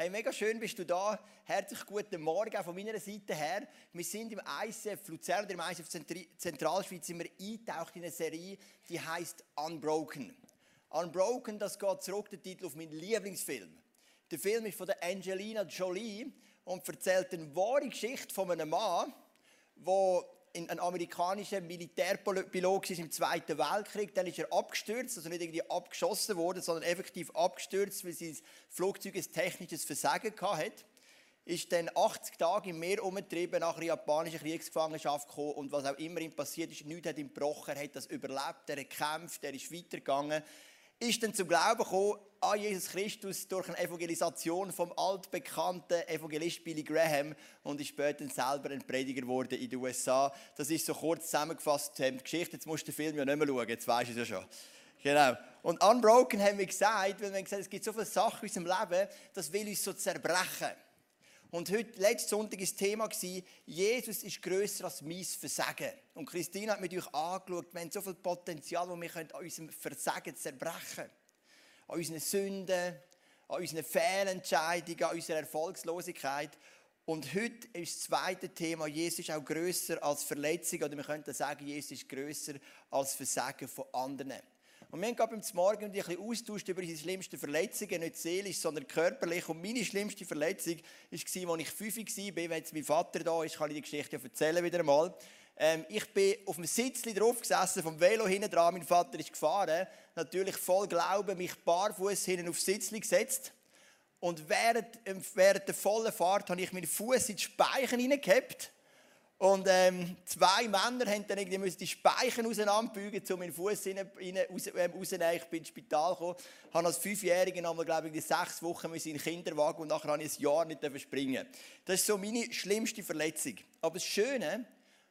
Hey, mega schön bist du da. Herzlich guten Morgen von meiner Seite her. Wir sind im ICF Luzern oder im ICF Zentralschweiz sind wir eingetaucht in eine Serie, die heißt Unbroken. Unbroken, das geht zurück, der Titel auf meinen Lieblingsfilm. Der Film ist von der Angelina Jolie und erzählt eine wahre Geschichte von einem Mann, der ein amerikanischer Militärpilot im Zweiten Weltkrieg. Dann ist er abgestürzt, also nicht irgendwie abgeschossen worden, sondern effektiv abgestürzt, weil sein Flugzeug ein technisches Versagen hatte. Ist dann 80 Tage im Meer umgetrieben, nach einer japanischen Kriegsgefangenschaft gekommen und was auch immer ihm passiert ist, nichts hat ihm gebrochen, er hat das überlebt, er hat gekämpft, er ist weitergegangen ist dann zum Glauben gekommen an Jesus Christus durch eine Evangelisation vom altbekannten Evangelist Billy Graham und ist später selber ein Prediger geworden in den USA. Das ist so kurz zusammengefasst die Geschichte. Jetzt musst du den Film ja nicht mehr schauen, jetzt weißt du es ja schon. Genau. Und Unbroken haben wir gesagt, weil wir gesagt es gibt so viele Sachen in unserem Leben, das will uns so zerbrechen. Und heute, letzten Sonntag, war das Thema, Jesus ist grösser als mein Versagen. Und Christine hat mit euch angeschaut, wir haben so viel Potenzial, das wir an unserem Versagen zerbrechen können. An unseren Sünden, an unseren Fehlentscheidungen, an unserer Erfolgslosigkeit. Und heute ist das zweite Thema, Jesus ist auch grösser als Verletzung. Oder wir könnten sagen, Jesus ist grösser als Versagen von anderen. Und wir haben gerade beim Morgen ein bisschen austauscht über unsere schlimmsten Verletzungen, nicht seelisch, sondern körperlich. Und meine schlimmste Verletzung war, als ich fünf war. Wenn jetzt mein Vater da ist, kann ich die Geschichte erzählen wieder einmal. Ähm, ich bin auf dem Sitzli drauf gesessen, vom Velo hinten dran. Mein Vater ist gefahren. Natürlich voll Glauben, mich barfuß hinten aufs Sitzli gesetzt. Und während, ähm, während der vollen Fahrt habe ich meinen Fuß in die Speichen hineingehabt und ähm, zwei Männer haben dann irgendwie die Speichen auseinanderbügen, um meinen Fuß rauszunehmen. Ich bin ins Spital gekommen, habe als Fünfjähriger einmal, glaube ich, sechs Wochen in den Kinderwagen und nachher habe ich ein Jahr nicht springen Das ist so meine schlimmste Verletzung. Aber das Schöne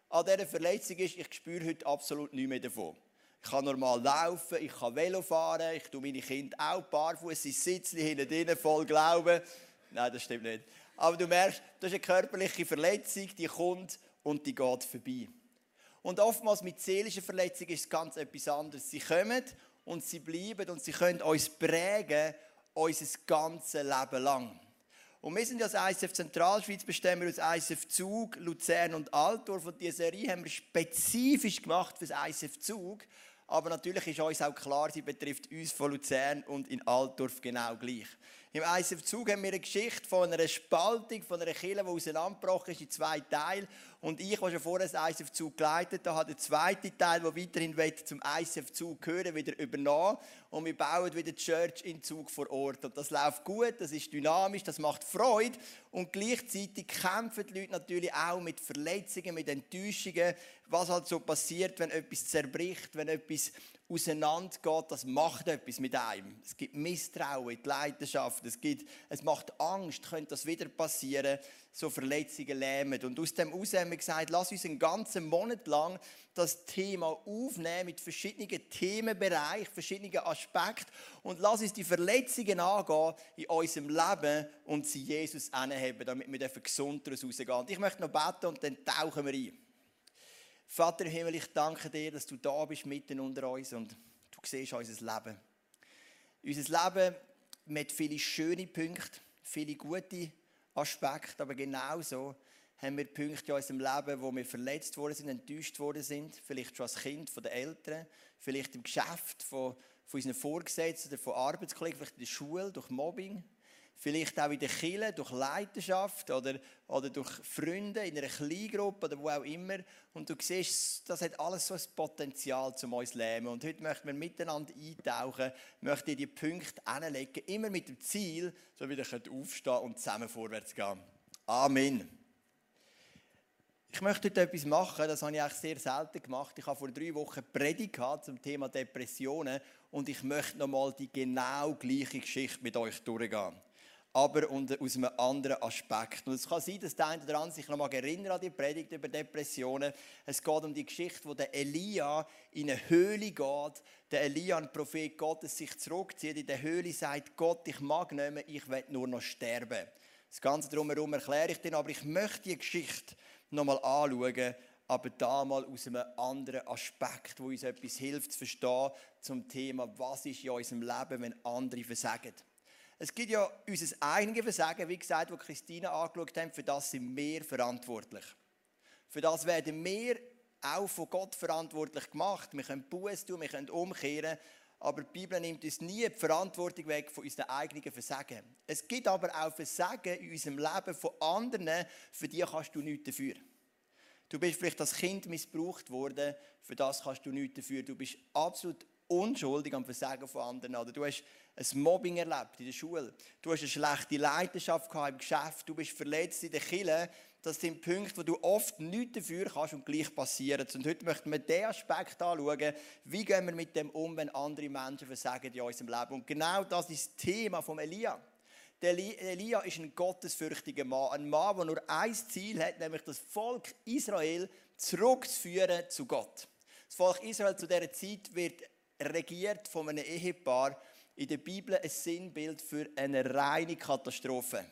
an dieser Verletzung ist, ich spüre heute absolut nichts mehr davon. Ich kann normal laufen, ich kann Velo fahren, ich tue meine Kinder auch barfuß ins Sitzli hinten drin, voll Glauben. Nein, das stimmt nicht. Aber du merkst, das ist eine körperliche Verletzung, die kommt und die geht vorbei. Und oftmals mit seelischen Verletzungen ist es ganz etwas anderes. Sie kommen und sie bleiben und sie können uns prägen, unser ganzes Leben lang. Und wir sind ja als ISF Zentralschweiz, bestimmen wir aus ISF Zug, Luzern und Altdorf. Und diese Serie haben wir spezifisch gemacht für das ISF Zug. Aber natürlich ist uns auch klar, sie betrifft uns von Luzern und in Altdorf genau gleich. Im ISF Zug haben wir eine Geschichte von einer Spaltung, von einer Kille, die auseinandergebrochen ist in zwei Teile. Und ich, der schon vorher das ISF Zug geleitet habe, den zweiten Teil, der weiterhin zum ISF Zug gehören wieder übernommen. Und wir bauen wieder die Church in Zug vor Ort. Und das läuft gut, das ist dynamisch, das macht Freude. Und gleichzeitig kämpfen die Leute natürlich auch mit Verletzungen, mit Enttäuschungen, was halt so passiert, wenn etwas zerbricht, wenn etwas auseinandergeht, das macht etwas mit einem. Es gibt Misstrauen, die Leidenschaft, es, gibt, es macht Angst, könnte das wieder passieren, so Verletzungen lähmen. Und aus dem heraus haben wir gesagt, lass uns einen ganzen Monat lang das Thema aufnehmen mit verschiedenen Themenbereichen, verschiedenen Aspekten und lass uns die Verletzungen angehen in unserem Leben und sie Jesus anheben, damit wir gesund daraus rausgehen. Und ich möchte noch beten und dann tauchen wir ein. Vater im Himmel, ich danke dir, dass du da bist mitten unter uns und du siehst unser Leben. Unser Leben mit vielen schönen Punkten, viele gute Aspekte, aber genauso haben wir Punkte in unserem Leben, wo wir verletzt worden sind, enttäuscht worden sind, vielleicht schon als Kind von den Eltern, vielleicht im Geschäft von, von unseren Vorgesetzten oder von Arbeitskollegen, vielleicht in der Schule, durch Mobbing, Vielleicht auch in der Kirche, durch Leidenschaft oder, oder durch Freunde in einer Kleingruppe oder wo auch immer. Und du siehst, das hat alles so ein Potenzial zum uns Leben. Und heute möchten wir miteinander eintauchen, möchten die Punkte anlegen, immer mit dem Ziel, so wie wir aufstehen und zusammen vorwärts gehen. Amen. Ich möchte heute etwas machen, das habe ich eigentlich sehr selten gemacht. Ich habe vor drei Wochen Predigt zum Thema Depressionen und ich möchte nochmal die genau gleiche Geschichte mit euch durchgehen aber aus einem anderen Aspekt. Und es kann sein, dass der eine oder andere sich noch mal erinnert an die Predigt über Depressionen. Es geht um die Geschichte, wo der Elia in eine Höhle geht. Der Elia, ein Prophet Gottes, sich zurückzieht in der Höhle, sagt, Gott, ich mag nicht mehr, ich will nur noch sterben. Das Ganze drumherum erkläre ich dir, aber ich möchte die Geschichte noch mal anschauen, aber da mal aus einem anderen Aspekt, wo uns etwas hilft zu verstehen zum Thema, was ist in unserem Leben, wenn andere versagen. Es gibt ja unser eigenes Versagen, wie gesagt, wo Christina angeschaut hat, für das sind wir verantwortlich. Für das werden wir auch von Gott verantwortlich gemacht. Wir können Buß tun, wir können umkehren, aber die Bibel nimmt uns nie die Verantwortung weg von unseren eigenen Versagen. Es gibt aber auch Versagen in unserem Leben von anderen, für die kannst du nichts dafür. Du bist vielleicht als Kind missbraucht worden, für das kannst du nichts dafür. Du bist absolut unschuldig am Versagen von anderen. Oder du hast ein Mobbing erlebt in der Schule. Du hast eine schlechte Leidenschaft im Geschäft. Du bist verletzt in der Kille. Das sind Punkte, wo du oft nichts dafür kannst und gleich passieren. Und heute möchten wir diesen Aspekt anschauen. Wie gehen wir mit dem um, wenn andere Menschen versagen in unserem Leben? Und genau das ist das Thema von Elia. Der Elia ist ein gottesfürchtiger Mann. Ein Mann, der nur ein Ziel hat, nämlich das Volk Israel zurückzuführen zu Gott. Das Volk Israel zu dieser Zeit wird regiert von einem Ehepaar, in der Bibel ein Sinnbild für eine reine Katastrophe.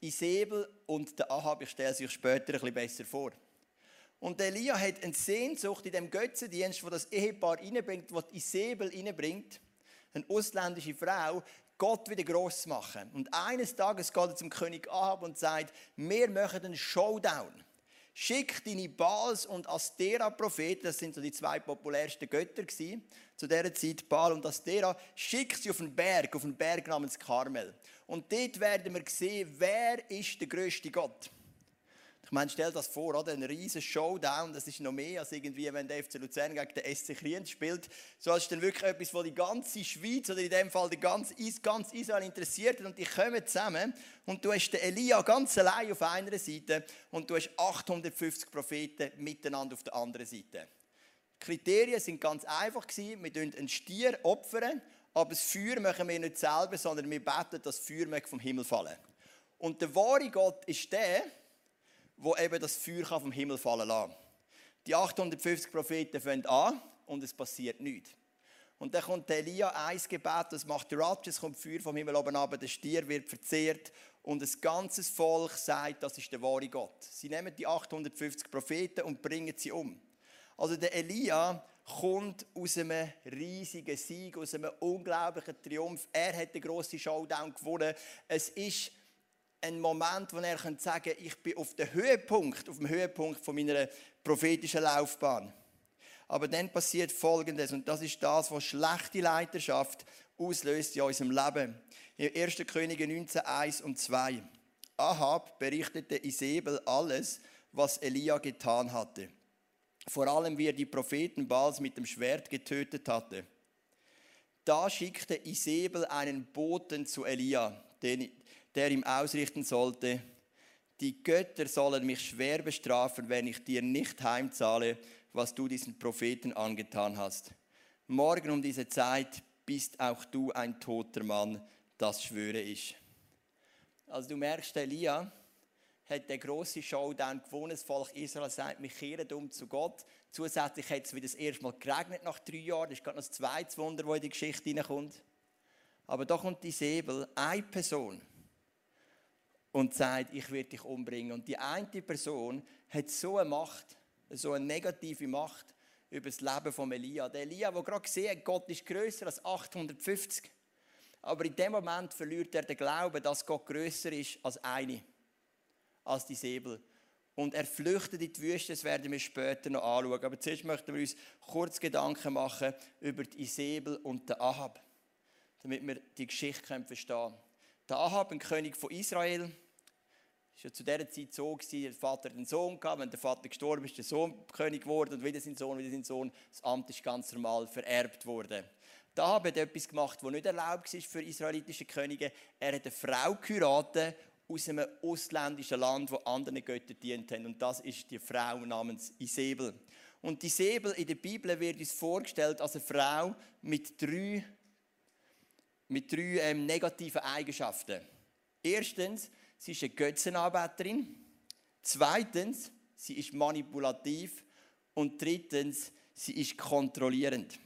Die Isabel und der Ahab, ich stelle sich später ein bisschen besser vor. Und Elia hat eine Sehnsucht in dem Götzendienst, wo das Ehepaar reinbringt, wo die Isabel reinbringt, eine ausländische Frau, Gott wieder groß zu machen. Und eines Tages geht er zum König Ahab und sagt, wir machen einen Showdown. Schick deine Baals und Astera-Propheten, das sind so die zwei populärsten Götter gewesen, zu dieser Zeit, Baal und Astera, schick sie auf einen Berg, auf einen Berg namens Karmel. Und dort werden wir sehen, wer ist der größte Gott. Ich meine, stell das vor, oder? ein riesen Showdown, das ist noch mehr als irgendwie, wenn der FC Luzern gegen den SC Kriens spielt. So ist dann wirklich etwas, wo die ganze Schweiz oder in dem Fall die ganze, ganz Israel interessiert und die kommen zusammen und du hast den Elia ganz allein auf einer Seite und du hast 850 Propheten miteinander auf der anderen Seite. Kriterien sind ganz einfach gewesen. Wir opfern einen Stier opfern, aber das Feuer machen wir nicht selber, sondern wir beten, dass das Feuer vom Himmel fallen. Und der wahre Gott ist der, wo eben das Feuer vom Himmel fallen lassen. Die 850 Propheten fangen an und es passiert nichts. Und dann kommt Elia ein Gebet, das macht Ratsch, es kommt Feuer vom Himmel oben runter, der Stier wird verzehrt und das ganze Volk sagt, das ist der wahre Gott. Sie nehmen die 850 Propheten und bringen sie um. Also der Elia kommt aus einem riesigen Sieg, aus einem unglaublichen Triumph. Er hat den grossen Showdown gewonnen. Es ist ein Moment, wo er sagen kann, ich bin auf dem Höhepunkt, auf dem Höhepunkt von meiner prophetischen Laufbahn. Aber dann passiert Folgendes, und das ist das, was schlechte Leiterschaft auslöst in unserem Leben. In 1. Könige 19, 1 und 2. Ahab berichtete Isabel alles, was Elia getan hatte. Vor allem, wie er die Propheten Baals mit dem Schwert getötet hatte. Da schickte Isabel einen Boten zu Elia, den, der ihm ausrichten sollte, die Götter sollen mich schwer bestrafen, wenn ich dir nicht heimzahle, was du diesen Propheten angetan hast. Morgen um diese Zeit bist auch du ein toter Mann, das schwöre ich. Also du merkst, Elia hat der große Showdown gewonnen. Das Volk Israel sagt, wir kehren um zu Gott. Zusätzlich hat es wieder das erste Mal geregnet nach drei Jahren. Das ist gerade noch das zweite Wunder, das in die Geschichte hineinkommt. Aber da kommt die Säbel, eine Person, und sagt, ich werde dich umbringen. Und die eine Person hat so eine Macht, so eine negative Macht über das Leben von Elia. Der Elia, der gerade gesehen hat, Gott ist größer als 850. Aber in dem Moment verliert er den Glauben, dass Gott größer ist als eine, als die Säbel. Und er flüchtet in die Wüste, das werden wir später noch anschauen. Aber zuerst möchten wir uns kurz Gedanken machen über die Isabel und den Ahab, damit wir die Geschichte verstehen können. Der Ahab, ein König von Israel, war ja zu dieser Zeit so, gewesen, der Vater hat einen Sohn gehabt, wenn der Vater gestorben ist, der Sohn König geworden und wieder sein Sohn, wieder sein Sohn. Das Amt ist ganz normal vererbt worden. Da hat er etwas gemacht, was nicht erlaubt war für israelitische Könige. Er hat eine Frau geheiratet aus einem ausländischen Land, wo anderen Göttern dient haben. Und das ist die Frau namens Isabel. Und Isabel in der Bibel wird uns vorgestellt als eine Frau mit drei, mit drei ähm, negativen Eigenschaften. Erstens, sie ist eine Götzenarbeiterin. Zweitens, sie ist manipulativ. Und drittens, sie ist kontrollierend.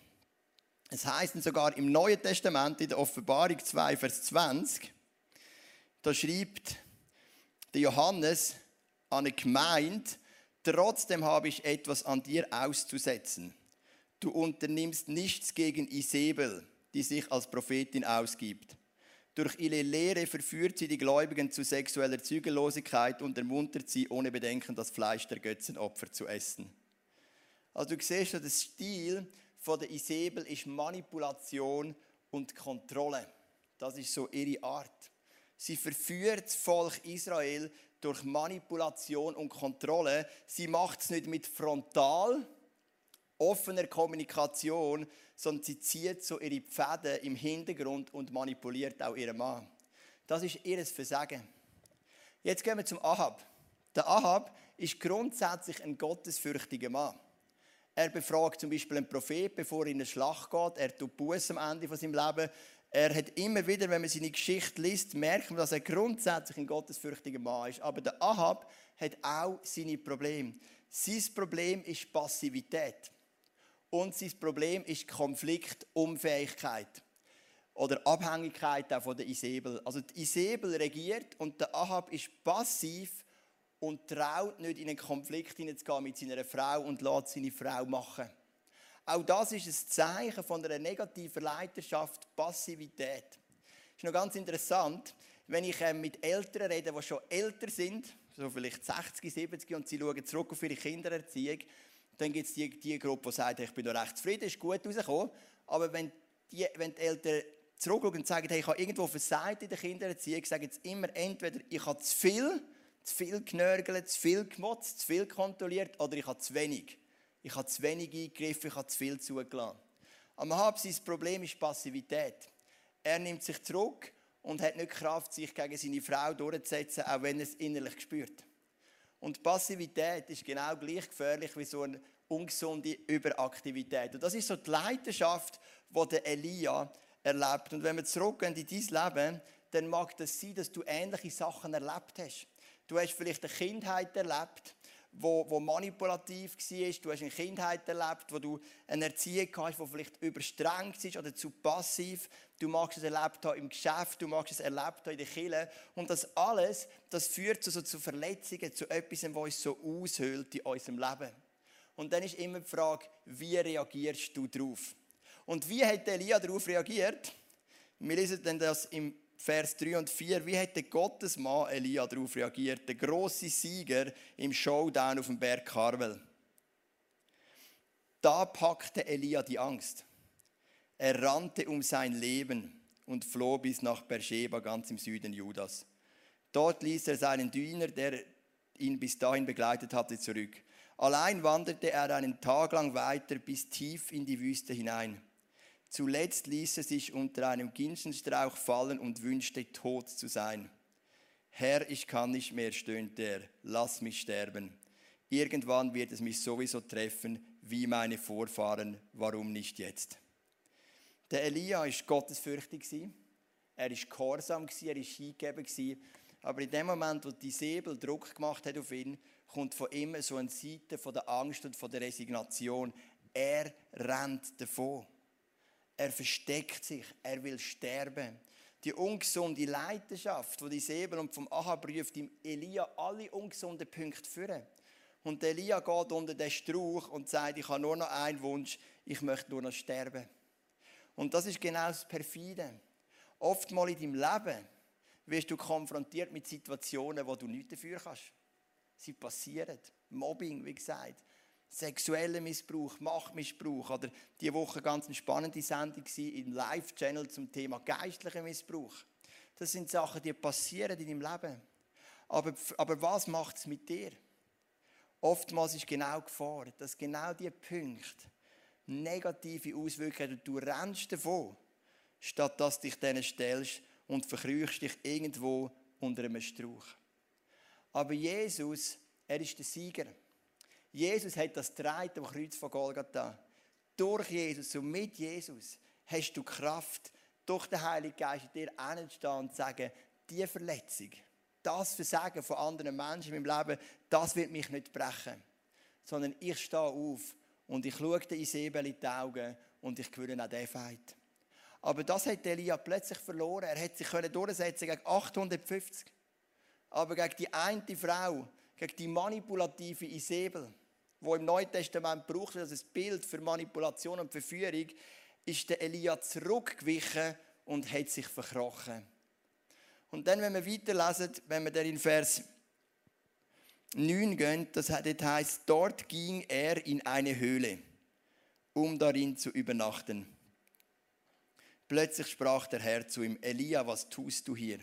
Es heißt sogar im Neuen Testament, in der Offenbarung 2, Vers 20, da schreibt der Johannes an eine Gemeinde, trotzdem habe ich etwas an dir auszusetzen. Du unternimmst nichts gegen Isabel, die sich als Prophetin ausgibt. Durch ihre Lehre verführt sie die Gläubigen zu sexueller Zügellosigkeit und ermuntert sie, ohne Bedenken das Fleisch der Götzenopfer zu essen. Also du siehst, der Stil von der Isabel ist Manipulation und Kontrolle. Das ist so ihre Art. Sie verführt das Volk Israel durch Manipulation und Kontrolle. Sie macht es nicht mit frontal, offener Kommunikation, sondern sie zieht so ihre Pfäden im Hintergrund und manipuliert auch ihren Mann. Das ist ihr Versagen. Jetzt gehen wir zum Ahab. Der Ahab ist grundsätzlich ein gottesfürchtiger Mann. Er befragt zum Beispiel einen Prophet, bevor er in eine Schlacht geht. Er tut Buß am Ende von seinem Leben. Er hat immer wieder, wenn man seine Geschichte liest, merkt man, dass er grundsätzlich ein gottesfürchtiger Mann ist. Aber der Ahab hat auch seine Probleme. Sein Problem ist Passivität. Und sein Problem ist Konfliktunfähigkeit. Oder Abhängigkeit auch von der Isabel. Also die Isabel regiert und der Ahab ist passiv und traut nicht in einen Konflikt hineinzugehen mit seiner Frau und lässt seine Frau machen. Auch das ist ein Zeichen von einer negativen Leiterschaft, Passivität. Ist noch ganz interessant, wenn ich ähm, mit Eltern rede, die schon älter sind, so vielleicht 60, 70 und sie schauen zurück auf ihre Kindererziehung, dann gibt es die, die Gruppe, die sagt, ich bin noch recht zufrieden, ist gut rausgekommen. Aber wenn die, wenn die Eltern zurückschauen und sagen, hey, ich habe irgendwo versagt in der Kindererziehung, sagen sie immer entweder, ich habe zu viel, zu viel genörgelt, zu viel gemotzt, zu viel kontrolliert oder ich habe zu wenig. Ich habe zu wenig eingegriffen, ich habe zu viel zugelassen. Am Hab sein Problem ist Passivität. Er nimmt sich zurück und hat nicht Kraft, sich gegen seine Frau durchzusetzen, auch wenn er es innerlich spürt. Und Passivität ist genau gleich gefährlich wie so eine ungesunde Überaktivität. Und das ist so die Leidenschaft, die Elia erlebt. Und wenn wir zurückgehen in dein Leben, dann mag das sein, dass du ähnliche Sachen erlebt hast. Du hast vielleicht eine Kindheit erlebt, wo, wo manipulativ war. Du hast eine Kindheit erlebt, wo du eine Erziehung hast, die vielleicht überstrengt ist oder zu passiv. Du magst es erlebt haben im Geschäft, du magst es erlebt haben in der Kirche. Und das alles, das führt zu, so, zu Verletzungen, zu etwas, was uns so aushöhlt in unserem Leben. Und dann ist immer die Frage, wie reagierst du darauf? Und wie hat Elia darauf reagiert? Wir lesen dann das im Vers 3 und 4, wie hat der Gottesmann Elia darauf reagiert, der große Sieger im Showdown auf dem Berg Karmel. Da packte Elia die Angst. Er rannte um sein Leben und floh bis nach Beersheba, ganz im Süden Judas. Dort ließ er seinen Diener, der ihn bis dahin begleitet hatte, zurück. Allein wanderte er einen Tag lang weiter bis tief in die Wüste hinein. Zuletzt ließ er sich unter einem Ginsenstrauch fallen und wünschte, tot zu sein. Herr, ich kann nicht mehr, stöhnte er, lass mich sterben. Irgendwann wird es mich sowieso treffen, wie meine Vorfahren, warum nicht jetzt? Der Elia ist gottesfürchtig er ist gehorsam er ist hingegeben aber in dem Moment, wo die Säbel Druck gemacht hat auf ihn, kommt von ihm so eine Seite von der Angst und von der Resignation. Er rennt davon. Er versteckt sich, er will sterben. Die ungesunde Leidenschaft, die die Sebel und vom Ahab ruft, ihm Elia alle ungesunden Punkte führen. Und Elia geht unter den Strauch und sagt, ich habe nur noch einen Wunsch, ich möchte nur noch sterben. Und das ist genau das Perfide. Oftmals in deinem Leben wirst du konfrontiert mit Situationen, wo du nichts dafür kannst. Sie passieren. Mobbing, wie gesagt sexueller Missbrauch, Machtmissbrauch oder die Woche ganz eine spannende Sendung im Live-Channel zum Thema geistlicher Missbrauch. Das sind Sachen, die passieren in deinem Leben. Aber, aber was macht es mit dir? Oftmals ist genau Gefahr, dass genau diese Punkte negative Auswirkungen haben. Du rennst davon, statt dass du dich denen stellst und verkrüchst dich irgendwo unter einem Strauch. Aber Jesus, er ist der Sieger. Jesus hat das getragen am Kreuz von Golgatha. Durch Jesus und mit Jesus hast du Kraft, durch den Heiligen Geist in dir hinzustehen und zu sagen, diese Verletzung, das Versagen von anderen Menschen in meinem Leben, das wird mich nicht brechen. Sondern ich stehe auf und ich schaue den Isabel in die Augen und ich gewinne auch diesen Fight. Aber das hat Elia plötzlich verloren. Er hätte sich durchsetzen gegen 850. Aber gegen die eine Frau, gegen die manipulative Isabel, wo im Neuen Testament braucht als ein Bild für Manipulation und Verführung, ist der Elia zurückgewichen und hat sich verkrochen. Und dann, wenn wir weiterlesen, wenn wir dann in Vers 9 gehen, das heißt, dort ging er in eine Höhle, um darin zu übernachten. Plötzlich sprach der Herr zu ihm, Elia, was tust du hier?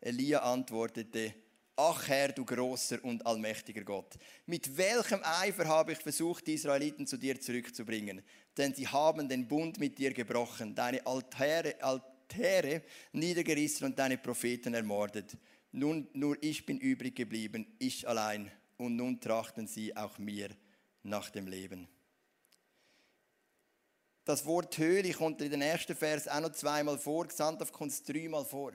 Elia antwortete, Ach Herr, du großer und allmächtiger Gott, mit welchem Eifer habe ich versucht, die Israeliten zu dir zurückzubringen? Denn sie haben den Bund mit dir gebrochen, deine Altäre, Altäre niedergerissen und deine Propheten ermordet. Nun, nur ich bin übrig geblieben, ich allein, und nun trachten sie auch mir nach dem Leben. Das Wort Höhle kommt in den ersten Vers auch noch zweimal vor, Gesandt kommt es dreimal vor.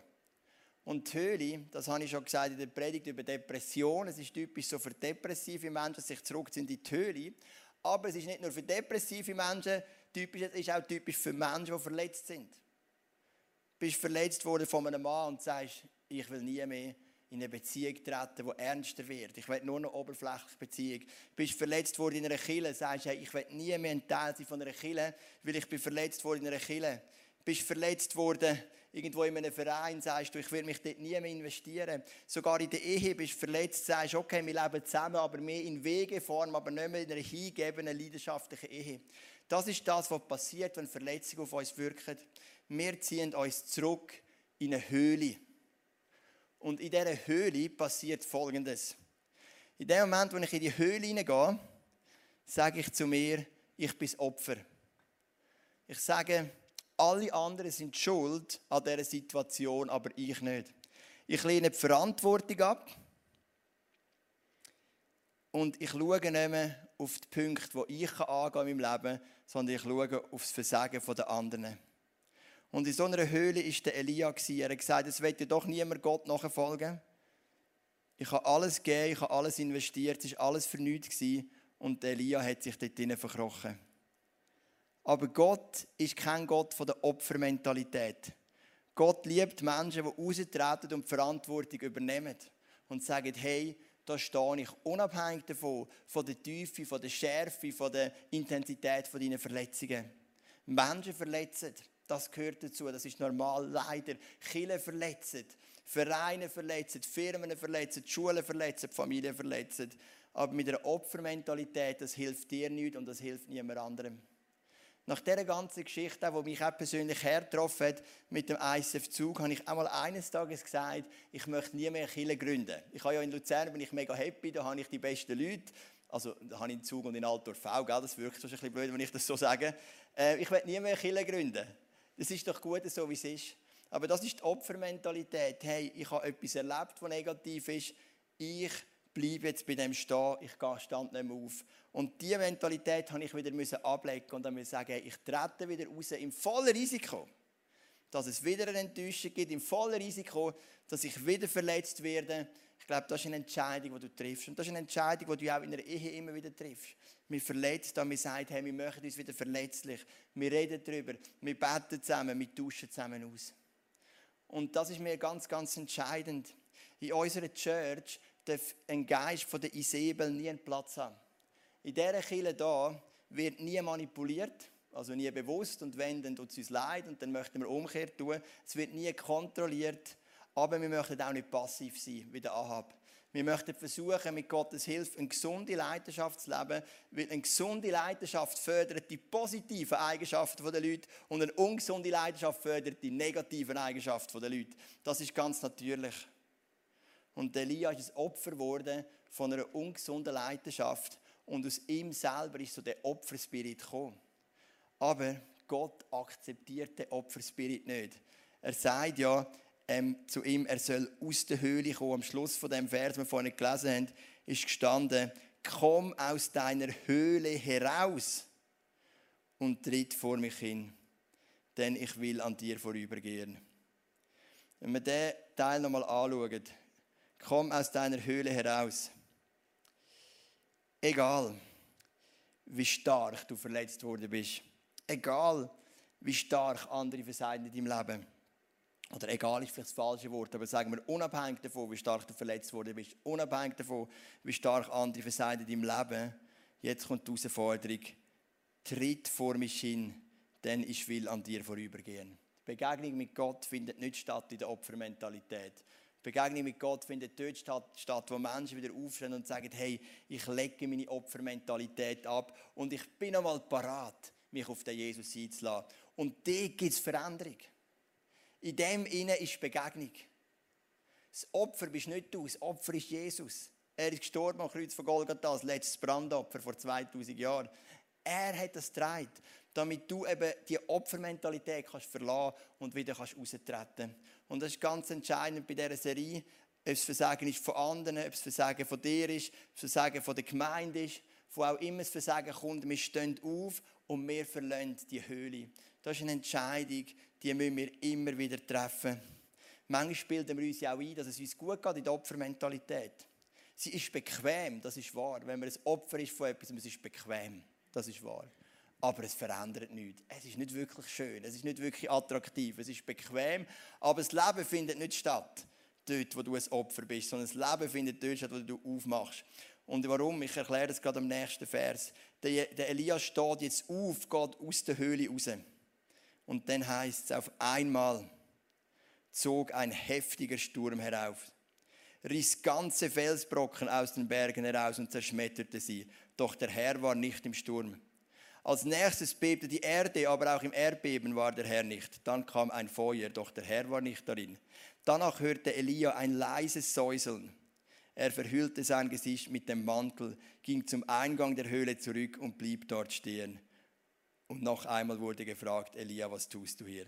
Und die Höhle, das habe ich schon gesagt in der Predigt über Depression, es ist typisch so für depressive Menschen, dass sich zurückziehen in die Höhle. Aber es ist nicht nur für depressive Menschen typisch, es ist auch typisch für Menschen, die verletzt sind. Du bist verletzt worden von einem Mann und sagst, ich will nie mehr in eine Beziehung treten, die ernster wird. Ich will nur noch oberflächliche Beziehung. Du bist verletzt worden in einer Kille, sagst, hey, ich will nie mehr ein Teil sein von einer Kille, weil ich bin verletzt worden in einer Kille. Du bist verletzt worden irgendwo in einem Verein, sagst du, ich will mich dort nie mehr investieren. Sogar in der Ehe bist du verletzt, sagst okay, wir leben zusammen, aber mehr in Wegeform, aber nicht mehr in einer hingebenden, leidenschaftlichen Ehe. Das ist das, was passiert, wenn Verletzungen auf uns wirken. Wir ziehen uns zurück in eine Höhle. Und in dieser Höhle passiert Folgendes. In dem Moment, wo ich in die Höhle hineingehe, sage ich zu mir, ich bin Opfer. Ich sage, alle anderen sind schuld an dieser Situation, aber ich nicht. Ich lehne die Verantwortung ab und ich schaue nicht mehr auf die Punkte, die ich angehen in meinem Leben, sondern ich schaue auf das Versagen der anderen. Und in so einer Höhle war der Elia. Er hat gesagt, es wird doch niemand Gott nachfolgen. Ich habe alles gegeben, ich habe alles investiert, es war alles für nichts. Und Elia hat sich dort verkrochen. Aber Gott ist kein Gott von der Opfermentalität. Gott liebt Menschen, die raustreten und die Verantwortung übernehmen und sagen, hey, da stehe ich unabhängig davon, von der Tiefe, von der Schärfe, von der Intensität von deinen Verletzungen. Menschen verletzen, das gehört dazu, das ist normal, leider. Kinder verletzen, Vereine verletzen, Firmen verletzen, Schulen verletzen, Familien verletzen. Aber mit einer Opfermentalität, das hilft dir nicht und das hilft niemand anderem. Nach dieser ganzen Geschichte, die mich auch persönlich hergetroffen hat mit dem ISF-Zug, habe ich einmal eines Tages gesagt, ich möchte nie mehr Kirche gründen. Ich habe ja in Luzern, bin ich mega happy, da habe ich die besten Leute. Also, da habe ich in Zug und in Altdorf auch, gell? das wirkt schon ein bisschen blöd, wenn ich das so sage. Äh, ich möchte nie mehr Kirche gründen. Das ist doch gut, so wie es ist. Aber das ist die Opfermentalität. Hey, ich habe etwas erlebt, was negativ ist. Ich bleibe jetzt bei dem stehen, ich gehe stand nicht mehr auf. Und diese Mentalität habe ich wieder ablegen und dann sagen, ich trete wieder raus im vollen Risiko, dass es wieder eine Enttäuschung gibt, im vollen Risiko, dass ich wieder verletzt werde. Ich glaube, das ist eine Entscheidung, die du triffst. Und das ist eine Entscheidung, die du auch in der Ehe immer wieder triffst. Wir verletzt, dann wir sagen, hey, wir machen uns wieder verletzlich. Wir reden darüber, wir beten zusammen, wir tauschen zusammen aus. Und das ist mir ganz, ganz entscheidend. In unserer Church darf ein Geist von der Isabel nie einen Platz haben. In dieser Kirche hier wird nie manipuliert, also nie bewusst und wenn, dann tut es uns leid und dann möchten wir umkehrt tun. Es wird nie kontrolliert, aber wir möchten auch nicht passiv sein, wie der Ahab. Wir möchten versuchen, mit Gottes Hilfe eine gesunde Leidenschaft zu leben, weil eine gesunde Leidenschaft fördert die positiven Eigenschaften der Leute und eine ungesunde Leidenschaft fördert die negativen Eigenschaften der Leute. Das ist ganz natürlich. Und Elia ist ein Opfer geworden von einer ungesunden Leidenschaft. Und aus ihm selber ist so der Opferspirit gekommen. Aber Gott akzeptiert den Opferspirit nicht. Er sagt ja ähm, zu ihm, er soll aus der Höhle kommen. Am Schluss von dem Vers, den wir vorhin gelesen haben, ist gestanden, komm aus deiner Höhle heraus und tritt vor mich hin, denn ich will an dir vorübergehen. Wenn wir diesen Teil nochmal anschauen, Komm aus deiner Höhle heraus. Egal, wie stark du verletzt worden bist. Egal, wie stark andere versagen in deinem Leben. Oder egal ist vielleicht das falsche Wort, aber sagen wir, unabhängig davon, wie stark du verletzt worden bist, unabhängig davon, wie stark andere versagen in deinem Leben, jetzt kommt die Herausforderung, tritt vor mich hin, denn ich will an dir vorübergehen. Begegnung mit Gott findet nicht statt in der Opfermentalität. Begegnung mit Gott findet dort statt, wo Menschen wieder aufstehen und sagen, hey, ich lege meine Opfermentalität ab und ich bin einmal parat, mich auf den Jesus einzulassen. Und dort gibt es Veränderung. In dem inne ist Begegnung. Das Opfer bist nicht du, das Opfer ist Jesus. Er ist gestorben am Kreuz von Golgatha, das letztes Brandopfer vor 2000 Jahren. Er hat das getragen, damit du eben die Opfermentalität kannst verlassen und wieder kannst raustreten. Und das ist ganz entscheidend bei dieser Serie, ob es Versagen ist von anderen, ob es Versagen von dir ist, ob es Versagen von der Gemeinde ist, wo auch immer das Versagen kommt, wir stehen auf und wir verlassen die Höhle. Das ist eine Entscheidung, die müssen wir immer wieder treffen. Manchmal bilden wir uns ja auch ein, dass es uns gut geht in der Opfermentalität. Sie ist bequem, das ist wahr. Wenn man ein Opfer ist von etwas, es ist bequem, das ist wahr. Aber es verändert nichts. Es ist nicht wirklich schön, es ist nicht wirklich attraktiv, es ist bequem, aber das Leben findet nicht statt, dort, wo du ein Opfer bist, sondern das Leben findet dort statt, wo du aufmachst. Und warum? Ich erkläre das gerade am nächsten Vers. Der, der Elias steht jetzt auf, geht aus der Höhle raus. Und dann heißt es auf einmal zog ein heftiger Sturm herauf, riss ganze Felsbrocken aus den Bergen heraus und zerschmetterte sie. Doch der Herr war nicht im Sturm. Als nächstes bebte die Erde, aber auch im Erdbeben war der Herr nicht. Dann kam ein Feuer, doch der Herr war nicht darin. Danach hörte Elia ein leises Säuseln. Er verhüllte sein Gesicht mit dem Mantel, ging zum Eingang der Höhle zurück und blieb dort stehen. Und noch einmal wurde gefragt, Elia, was tust du hier?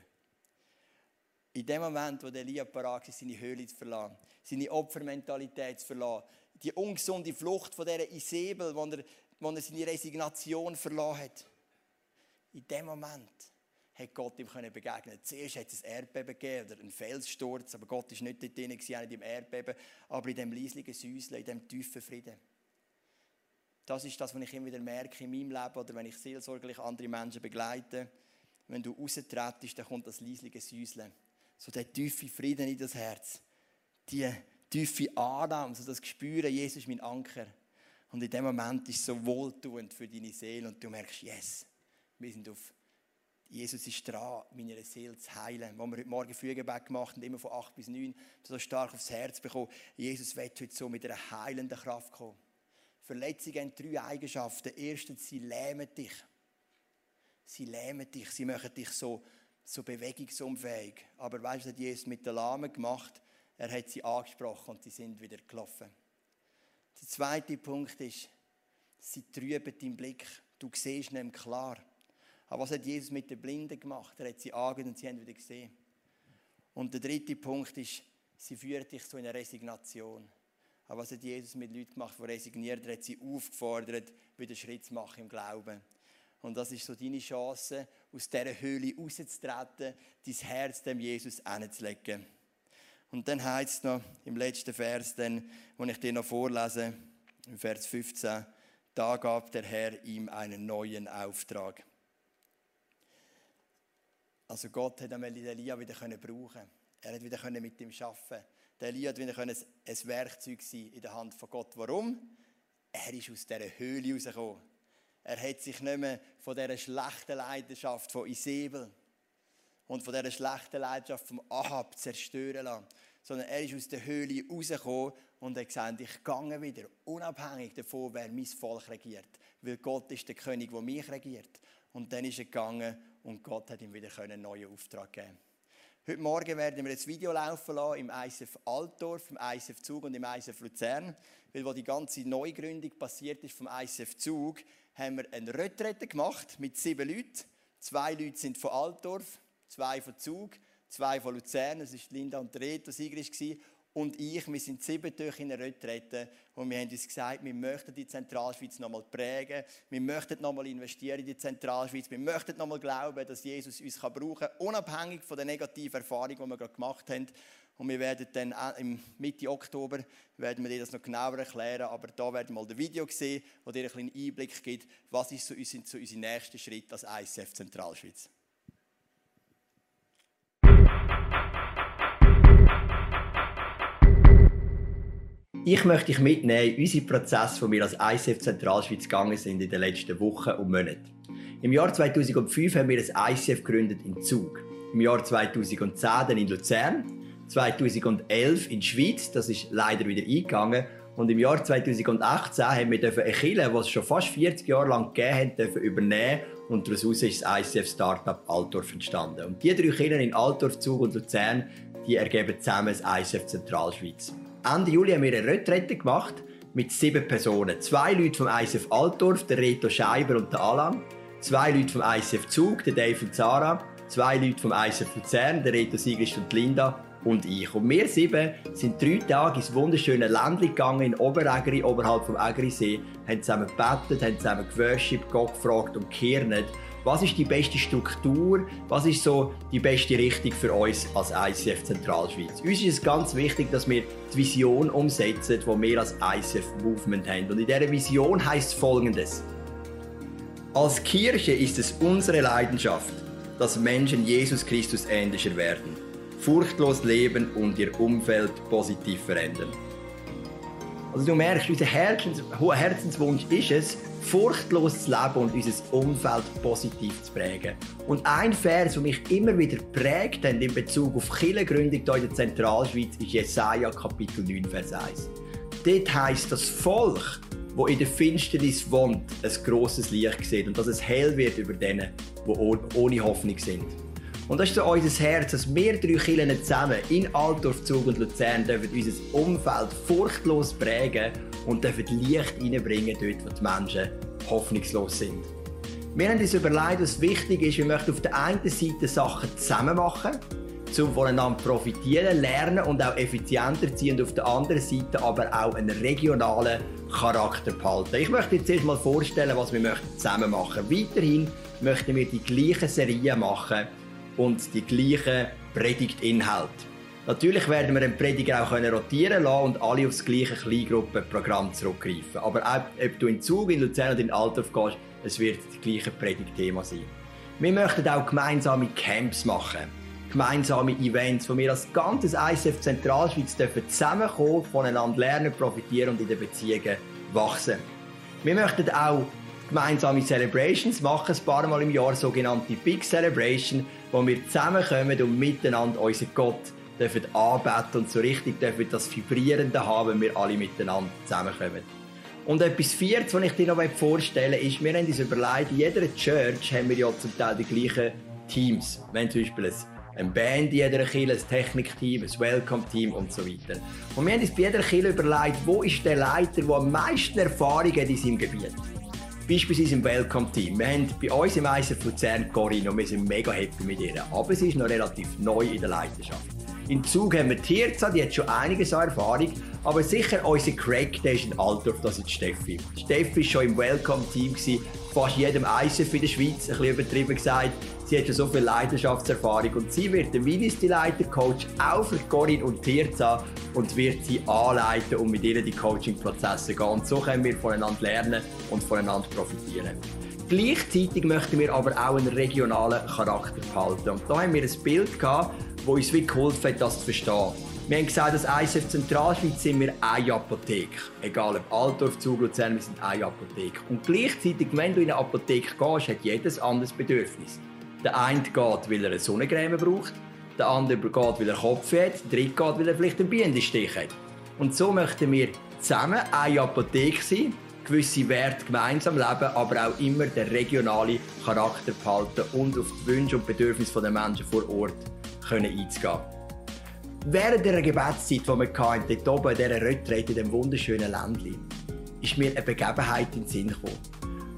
In dem Moment, wo Elia parat ist, seine Höhle zu verlassen, seine Opfermentalität zu verlassen, die ungesunde Flucht von dieser Isabel, wo er, wo er seine Resignation verlassen hat. In dem Moment hat Gott ihm begegnen Zuerst hat es ein Erdbeben gegeben oder einen Felssturz, aber Gott war nicht dort drin, auch nicht im Erdbeben, aber in dem leislichen Säuseln, in dem tiefen Frieden. Das ist das, was ich immer wieder merke in meinem Leben oder wenn ich seelsorglich andere Menschen begleite. Wenn du raustrittst, dann kommt das leisliche Säuseln. So der tiefe Frieden in das Herz. Die tiefe Annahme, so das Gespüren, Jesus ist mein Anker. Und in dem Moment ist es so wohltuend für deine Seele und du merkst, yes, wir sind auf, Jesus ist dran, meine Seele zu heilen. Wo wir heute Morgen Fügebett gemacht haben, immer von 8 bis 9, so stark aufs Herz bekommen. Jesus wird heute so mit einer heilenden Kraft kommen. Verletzungen haben drei Eigenschaften. Erstens, sie lähmen dich. Sie lähmen dich, sie machen dich so, so bewegungsunfähig. Aber weißt du, was hat Jesus mit den Lahmen gemacht? Er hat sie angesprochen und sie sind wieder gelaufen. Der zweite Punkt ist, sie trüben deinen Blick. Du siehst nicht klar. Aber was hat Jesus mit den Blinden gemacht? Er hat sie angeschaut und sie haben wieder gesehen. Und der dritte Punkt ist, sie führen dich zu einer Resignation. Aber was hat Jesus mit Leuten gemacht, die resigniert? Er hat sie aufgefordert, wieder Schritt zu machen im Glauben. Und das ist so deine Chance, aus dieser Höhle rauszutreten, dein Herz dem Jesus hinzulegen. Und dann heißt es noch im letzten Vers, den ich dir noch vorlese, im Vers 15, da gab der Herr ihm einen neuen Auftrag. Also Gott hat einmal Elia wieder brauchen Er hat wieder mit ihm arbeiten. Der Elia wird ein, ein Werkzeug sein in der Hand von Gott. Warum? Er ist aus dieser Höhle rausgekommen. Er hat sich nicht mehr von dieser schlechten Leidenschaft von Isabel und von dieser schlechten Leidenschaft vom Ahab zerstören lassen, sondern er ist aus der Höhle rausgekommen und hat gesagt, ich gehe wieder, unabhängig davon, wer mein Volk regiert. Weil Gott ist der König, der mich regiert. Und dann ist er gegangen und Gott hat ihm wieder einen neuen Auftrag geben Heute Morgen werden wir ein Video laufen lassen im ISF Altdorf, im ISF Zug und im ISF Luzern. Weil wo die ganze Neugründung passiert ist vom ISF Zug, haben wir eine Retrette gemacht mit sieben Leuten. Zwei Leute sind von Altdorf, zwei von Zug, zwei von Luzern. Das war Linda und Reto Sigris und ich, wir sind sieben durch in einer Retrette und wir haben uns gesagt, wir möchten die Zentralschweiz nochmal prägen, wir möchten nochmal investieren in die Zentralschweiz, wir möchten nochmal glauben, dass Jesus uns brauchen kann, unabhängig von der negativen Erfahrung, die wir gerade gemacht haben. Und wir werden dann im Mitte Oktober werden wir dir das noch genauer erklären, aber da werden wir mal das Video sehen, wo dir einen kleinen Einblick gibt, was ist so, sind so unsere nächsten Schritte als ICF Zentralschweiz. Ich möchte dich mitnehmen in unseren Prozess, wo wir als ICF Zentralschweiz gegangen sind in den letzten Wochen und Monaten. Im Jahr 2005 haben wir ein ICF gegründet in Zug. im Jahr 2010 dann in Luzern, 2011 in Schweiz, das ist leider wieder eingegangen. Und im Jahr 2018 haben wir eine Kille, die es schon fast 40 Jahre lang gegeben hat, übernehmen und daraus ist das ICF Startup Altdorf entstanden. Und die drei Kirchen in Altdorf, Zug und Luzern, die ergeben zusammen das ICF Zentralschweiz. Ende Juli haben wir eine Retrette gemacht mit sieben Personen. Zwei Leute vom ICF Altdorf, der Reto Scheiber und der Alan. Zwei Leute vom ICF Zug, der Dave und Sarah. Zwei Leute vom ICF Luzern, der Reto Sigrist und Linda und ich. Und wir sieben sind drei Tage ins wunderschöne Ländli gegangen, in Oberägeri, oberhalb vom Ägerisee, haben zusammen gebetet, haben zusammen geworshipped, Gott gefragt und gekehrt. Was ist die beste Struktur? Was ist so die beste Richtung für uns als ICF Zentralschweiz? Uns ist es ganz wichtig, dass wir die Vision umsetzen, die wir als ICF Movement haben. Und in dieser Vision heißt Folgendes. Als Kirche ist es unsere Leidenschaft, dass Menschen Jesus Christus ähnlicher werden furchtlos leben und ihr Umfeld positiv verändern. Also du merkst, unser Herzens Herzenswunsch ist es, furchtlos zu leben und unser Umfeld positiv zu prägen. Und ein Vers, der mich immer wieder prägt in Bezug auf Kirchengründung hier in der Zentralschweiz, ist Jesaja Kapitel 9, Vers 1. Dort heisst, das Volk, wo in der Finsternis wohnt, ein grosses Licht sieht und dass es hell wird über denen, die ohne Hoffnung sind. Und das ist so unser Herz, dass wir drei Kirchen zusammen in Altdorf, Zug und Luzern dürfen unser Umfeld furchtlos prägen und dürfen Licht reinbringen dort, wo die Menschen hoffnungslos sind. Wir haben uns überlegt, was wichtig ist, wir möchten auf der einen Seite Sachen zusammen machen, um voneinander profitieren, lernen und auch effizienter zu sein und auf der anderen Seite aber auch einen regionalen Charakter behalten. Ich möchte jetzt erst mal vorstellen, was wir zusammen machen möchten. Weiterhin möchten wir die gleichen Serien machen, und die gleichen Predigtinhalte. Natürlich werden wir den Prediger auch rotieren lassen und alle aufs gleiche Kleingruppenprogramm zurückgreifen. Aber auch, ob du in Zug, in Luzern oder in Altdorf gehst, es wird das gleiche Predigtthema sein. Wir möchten auch gemeinsame Camps machen. Gemeinsame Events, wo wir als ganzes ICF Zentralschweiz dürfen zusammenkommen, voneinander lernen, profitieren und in den Beziehungen wachsen. Wir möchten auch gemeinsame Celebrations machen, ein paar Mal im Jahr, sogenannte Big Celebration, wo wir zusammenkommen und miteinander unseren Gott dürfen anbeten und so richtig dürfen das Vibrierende haben, wenn wir alle miteinander zusammenkommen. Und etwas Viertes, was ich dir noch vorstellen will, ist, wir haben uns überlegt, in jeder Church haben wir ja zum Teil die gleichen Teams. Haben zum Beispiel eine Band in jeder Kirche, ein Technikteam, ein Welcome-Team und so weiter. Und wir haben uns bei jeder Kirche überlegt, wo ist der Leiter, der am meisten Erfahrung hat in seinem Gebiet. Beispielsweise im Welcome-Team. Wir haben bei uns im ISF Luzern Corinne und wir sind mega happy mit ihr. Aber sie ist noch relativ neu in der Leidenschaft. Im Zug haben wir Tirza, die hat schon einiges an Erfahrung. Aber sicher unser Craig, der ist in Altdorf, das ist Steffi. Steffi war schon im Welcome-Team, fast jedem ISF in der Schweiz, ein bisschen übertrieben gesagt. Sie hat schon so viel Leidenschaftserfahrung und sie wird der Ministry-Leiter-Coach auch für Corinne und Tirza und wird sie anleiten und mit ihnen die Coaching-Prozesse gehen. Und so können wir voneinander lernen und voneinander profitieren. Gleichzeitig möchten wir aber auch einen regionalen Charakter behalten. Und da haben wir ein Bild gehabt, das uns wie geholfen hat, das zu verstehen. Wir haben gesagt, als ISF Zentralschweiz sind wir eine Apotheke. Egal ob Altdorf, Zug, Luzern, wir sind eine Apotheke. Und gleichzeitig, wenn du in eine Apotheke gehst, hat jedes anderes Bedürfnis. Der eine geht, weil er eine Sonnencreme braucht, der andere geht, weil er Kopf hat, der dritte geht, weil er vielleicht einen Bienenstich hat. Und so möchten wir zusammen eine Apotheke sein, gewisse Werte gemeinsam leben, aber auch immer den regionalen Charakter behalten und auf die Wünsche und Bedürfnisse der Menschen vor Ort können einzugehen. Während der Gebetszeit, die wir hatten, dort oben in dieser Retrette, in diesem wunderschönen Ländchen, ist mir eine Begebenheit in den Sinn gekommen.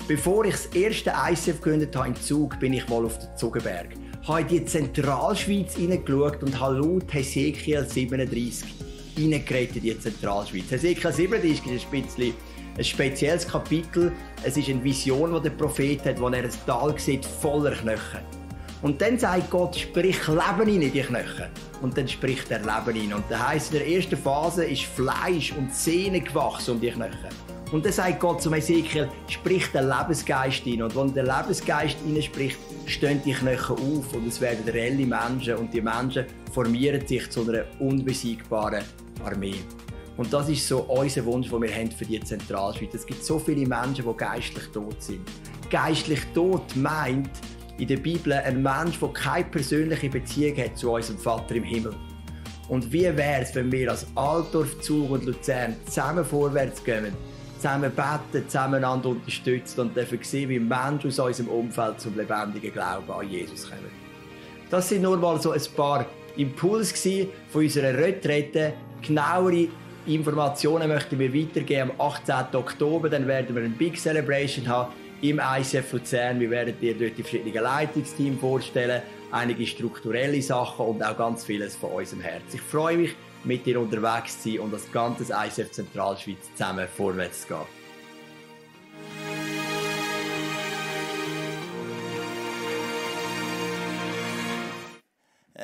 Bevor ich das erste ICF gegründet habe im Zug, bin ich mal auf den Zugenberg. Ich habe in die Zentralschweiz hineingeschaut und habe laut Hesekiel 37 hineingeredet in die Zentralschweiz. Hesekiel 37 ist ein bisschen ein spezielles Kapitel. Es ist eine Vision, die der Prophet hat, wo er ein Tal sieht voller Knochen. Und dann sagt Gott, sprich Leben in die Knochen. Und dann spricht er Leben in. Und das heisst, in der ersten Phase ist Fleisch und Sehne gewachsen um die Knochen. Und dann sagt Gott zum Ezekiel, sprich den Lebensgeist ein. Und wenn der Lebensgeist spricht, stehen die Knochen auf und es werden reelle Menschen. Und die Menschen formieren sich zu einer unbesiegbaren Armee. Und das ist so unser Wunsch, den wir haben für die Zentralschweiz. Es gibt so viele Menschen, die geistlich tot sind. Geistlich tot meint, in der Bibel ein Mensch, der keine persönliche Beziehung hat zu unserem Vater im Himmel. Und wie wäre es, wenn wir als Altdorf, Zug und Luzern zusammen vorwärts gehen, zusammen beten, zusammen unterstützen und dürfen sehen, wie Menschen aus unserem Umfeld zum lebendigen Glauben an Jesus kommen. Das sind nur mal so ein paar Impulse von unserer Retrette. Genauere Informationen möchten wir weitergeben am 18. Oktober. Dann werden wir eine Big Celebration haben im ICF Luzern. Wir werden dir dort die verschiedenen Leitungsteams vorstellen, einige strukturelle Sachen und auch ganz vieles von unserem Herz. Ich freue mich, mit dir unterwegs zu sein und das ganze ICF Zentralschweiz zusammen vorwärts zu gehen.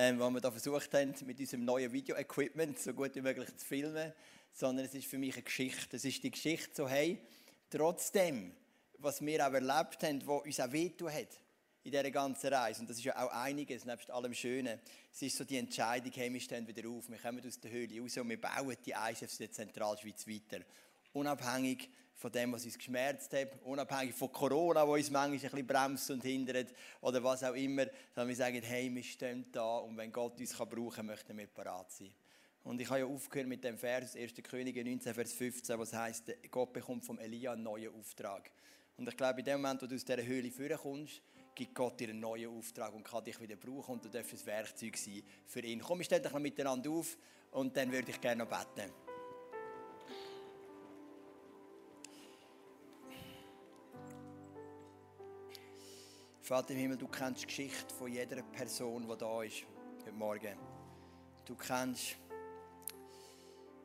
Ähm, wo wir da versucht haben, mit unserem neuen Video-Equipment so gut wie möglich zu filmen, sondern es ist für mich eine Geschichte. Es ist die Geschichte so, hey, trotzdem was wir auch erlebt haben, was uns auch wehtun hat in dieser ganzen Reise. Und das ist ja auch einiges, nebst allem Schönen. Es ist so die Entscheidung, hey, wir stehen wieder auf, wir kommen aus der Höhle raus und wir bauen die der Zentralschweiz weiter. Unabhängig von dem, was uns geschmerzt hat, unabhängig von Corona, wo uns manchmal ein bisschen bremst und hindert oder was auch immer, sondern wir sagen, hey, wir stehen da und wenn Gott uns brauchen kann, möchten wir parat sein. Und ich habe ja aufgehört mit dem Vers, 1. Könige 19, Vers 15, was heißt, Gott bekommt vom Elia einen neuen Auftrag. Und ich glaube, in dem Moment, wo du aus dieser Höhle vorkommst, gibt Gott dir einen neuen Auftrag und kann dich wieder brauchen und du darfst ein Werkzeug sein für ihn. Komm, wir stehen doch noch miteinander auf und dann würde ich gerne noch beten. Vater im Himmel, du kennst die Geschichte von jeder Person, die da ist heute Morgen. Du kennst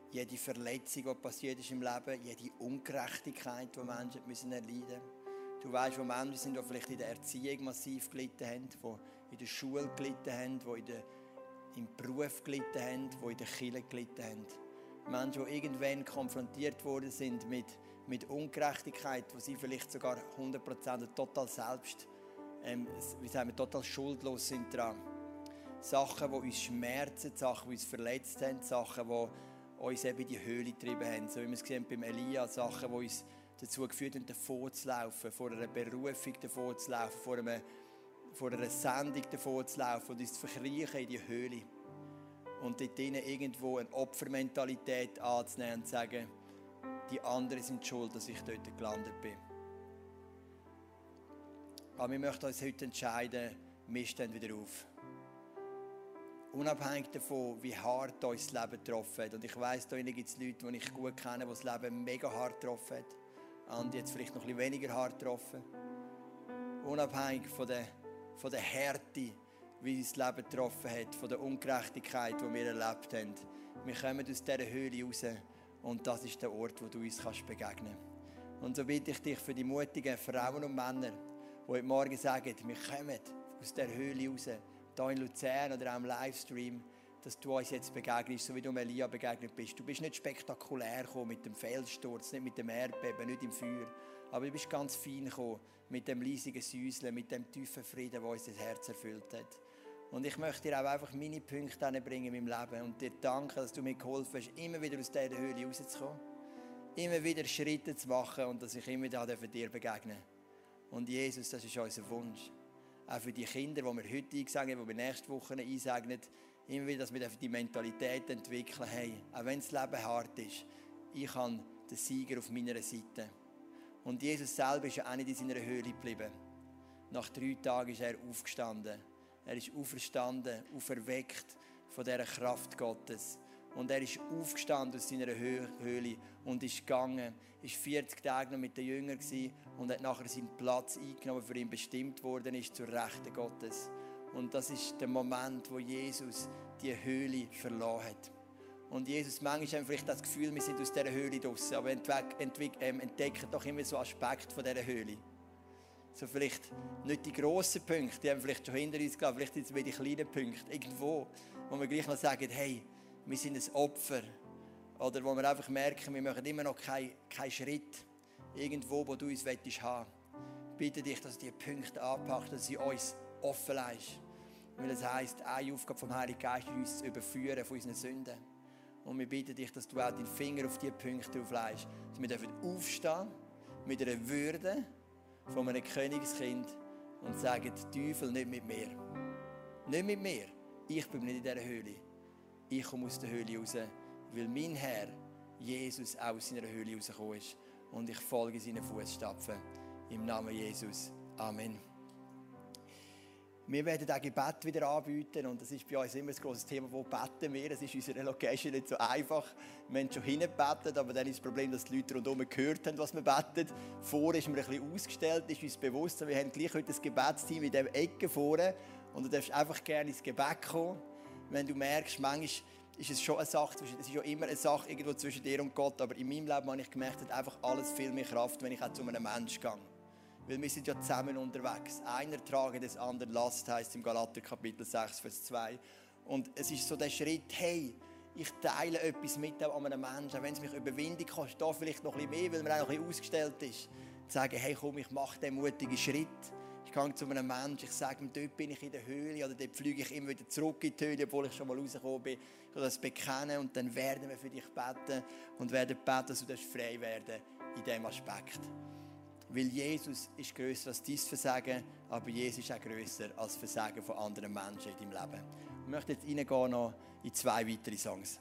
jede Verletzung, die passiert ist im Leben, jede Ungerechtigkeit, die Menschen müssen erleiden müssen. Du weißt, wo Menschen sind, die vielleicht in der Erziehung massiv gelitten haben, die in der Schule gelitten haben, die in der, im Beruf gelitten haben, die in der Kirche gelitten haben. Menschen, die irgendwann konfrontiert worden sind mit, mit Ungerechtigkeit, wo sie vielleicht sogar 100% total selbst, ähm, wie sagen wir, total schuldlos sind daran. Sachen, die uns schmerzen, Sachen, die uns verletzt haben, Sachen, die uns eben in die Höhle getrieben haben. So wie wir es gesehen beim Elia, Sachen, die uns dazu geführt haben, davon zu laufen, vor einer Berufung davon zu laufen, vor, einem, vor einer Sendung davon zu laufen und uns zu verkriechen in die Höhle. Und dort irgendwo eine Opfermentalität anzunehmen und zu sagen, die anderen sind schuld, dass ich dort gelandet bin. Aber wir möchten uns heute entscheiden, wir stehen wieder auf. Unabhängig davon, wie hart uns das Leben getroffen hat. Und ich weiss, da gibt es Leute, die ich gut kenne, die das Leben mega hart getroffen hat. Andere jetzt vielleicht noch ein bisschen weniger hart getroffen. Unabhängig von der, von der Härte, wie uns das Leben getroffen hat, von der Ungerechtigkeit, die wir erlebt haben. Wir kommen aus dieser Höhle raus und das ist der Ort, wo du uns kannst begegnen kannst. Und so bitte ich dich für die mutigen Frauen und Männer, die heute Morgen sagen, wir kommen aus dieser Höhle raus hier in Luzern oder auch im Livestream, dass du uns jetzt begegnest, so wie du Elia begegnet bist. Du bist nicht spektakulär gekommen mit dem Felssturz, nicht mit dem Erdbeben, nicht im Feuer, aber du bist ganz fein gekommen mit dem leisigen Säuseln, mit dem tiefen Frieden, der uns das Herz erfüllt hat. Und ich möchte dir auch einfach meine Punkte bringen in meinem Leben und dir danken, dass du mir geholfen hast, immer wieder aus dieser Höhle rauszukommen, immer wieder Schritte zu machen und dass ich immer da dir begegnen Und Jesus, das ist unser Wunsch auch für die Kinder, die wir heute einsegnen, die wir nächste Woche einsegnen, immer wieder, dass wir die Mentalität entwickeln, hey, auch wenn das Leben hart ist, ich habe den Sieger auf meiner Seite. Und Jesus selber ist ja auch nicht in seiner Höhle geblieben. Nach drei Tagen ist er aufgestanden. Er ist auferstanden, auferweckt von dieser Kraft Gottes. Und er ist aufgestanden aus seiner Höhle und ist gegangen, ist 40 Tage noch mit den Jüngern und hat nachher seinen Platz eingenommen, für ihn bestimmt worden ist zur Rechten Gottes. Und das ist der Moment, wo Jesus die Höhle verloren hat. Und Jesus, manchmal haben wir vielleicht das Gefühl, wir sind aus dieser Höhle draußen, aber ähm, entdecken doch immer so Aspekte von dieser Höhle. So vielleicht nicht die grossen Punkte, die haben vielleicht schon hinter uns gelassen, vielleicht jetzt wieder die kleinen Punkte, irgendwo, wo wir gleich noch sagen, hey, wir sind ein Opfer. Oder wo wir einfach merken, wir machen immer noch keinen kein Schritt irgendwo, wo du uns willst haben. Bitte dich, dass du diese Punkte anpackst, dass sie uns offen lässt. Weil es heisst, eine Aufgabe vom Heiligen Geist ist, uns zu überführen von unseren Sünden. Und wir bitten dich, dass du auch deinen Finger auf diese Punkte auflegst. Dass wir dürfen aufstehen mit einer Würde von einem Königskind und sagen, Teufel, nicht mit mir. Nicht mit mir. Ich bin nicht in dieser Höhle. Ich komme aus der Höhle raus, weil mein Herr, Jesus, auch aus seiner Höhle rausgekommen ist. Und ich folge seinen Fußstapfen. Im Namen Jesus. Amen. Wir werden auch Gebet wieder anbieten und das ist bei uns immer ein grosses Thema, wo beten wir. Es ist in unserer Location nicht so einfach. Wir haben schon hingebetet, aber dann ist das Problem, dass die Leute rundherum gehört haben, was wir beten. Vorher ist mir ein bisschen ausgestellt, ist uns bewusst, wir haben gleich heute das Gebetsteam in dieser Ecke vorne und du darfst einfach gerne ins Gebet kommen. Wenn du merkst, manchmal ist es schon eine Sache, es ist ja immer eine Sache irgendwo zwischen dir und Gott, aber in meinem Leben habe ich gemerkt, hat einfach alles viel mehr Kraft, wenn ich auch zu einem Menschen gehe. Weil wir sind ja zusammen unterwegs. Einer trage des anderen Last, heißt im Galater Kapitel 6, Vers 2. Und es ist so der Schritt, hey, ich teile etwas mit einem Menschen, wenn es mich Überwindung kostet, da vielleicht noch ein bisschen mehr, weil man auch noch ein bisschen ausgestellt ist. Zu sagen, hey komm, ich mache den mutigen Schritt. Ich gehe zu einem Menschen, ich sage ihm, dort bin ich in der Höhle oder dort fliege ich immer wieder zurück in die Höhle, obwohl ich schon mal rausgekommen bin. Ich das bekennen und dann werden wir für dich beten und werden beten, dass du frei werden in diesem Aspekt. Weil Jesus ist größer als dein Versagen, aber Jesus ist auch größer als das Versagen von anderen Menschen in deinem Leben. Ich möchte jetzt noch in zwei weitere Songs.